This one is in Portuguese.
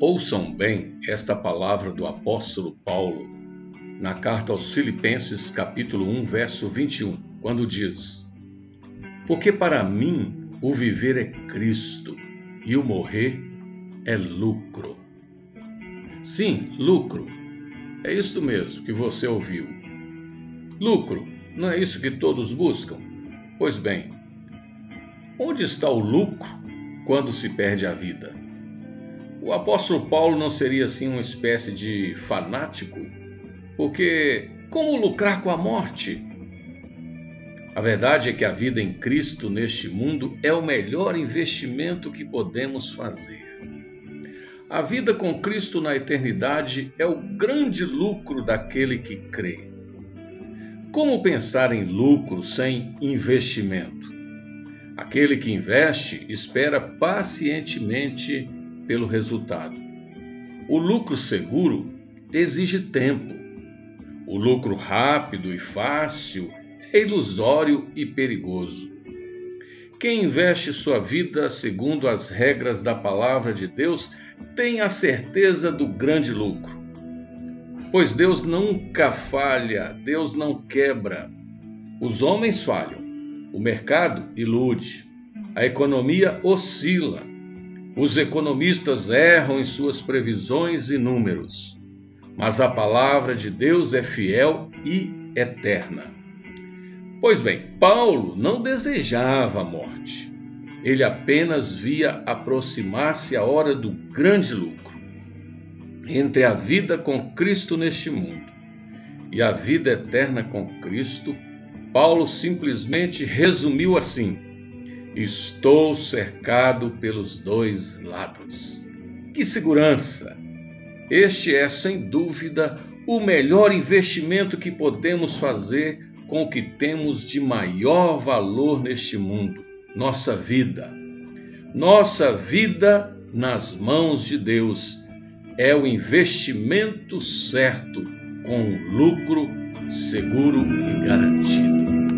Ouçam bem esta palavra do apóstolo Paulo na carta aos Filipenses, capítulo 1, verso 21, quando diz: Porque para mim o viver é Cristo e o morrer é lucro. Sim, lucro. É isso mesmo que você ouviu. Lucro, não é isso que todos buscam? Pois bem, onde está o lucro quando se perde a vida? O apóstolo Paulo não seria assim uma espécie de fanático? Porque como lucrar com a morte? A verdade é que a vida em Cristo neste mundo é o melhor investimento que podemos fazer. A vida com Cristo na eternidade é o grande lucro daquele que crê. Como pensar em lucro sem investimento? Aquele que investe espera pacientemente pelo resultado. O lucro seguro exige tempo. O lucro rápido e fácil é ilusório e perigoso. Quem investe sua vida segundo as regras da palavra de Deus tem a certeza do grande lucro. Pois Deus nunca falha, Deus não quebra. Os homens falham, o mercado ilude, a economia oscila, os economistas erram em suas previsões e números, mas a palavra de Deus é fiel e eterna. Pois bem, Paulo não desejava a morte. Ele apenas via aproximar-se a hora do grande lucro entre a vida com Cristo neste mundo e a vida eterna com Cristo. Paulo simplesmente resumiu assim: Estou cercado pelos dois lados. Que segurança! Este é, sem dúvida, o melhor investimento que podemos fazer com o que temos de maior valor neste mundo, nossa vida. Nossa vida nas mãos de Deus é o investimento certo, com lucro seguro e garantido.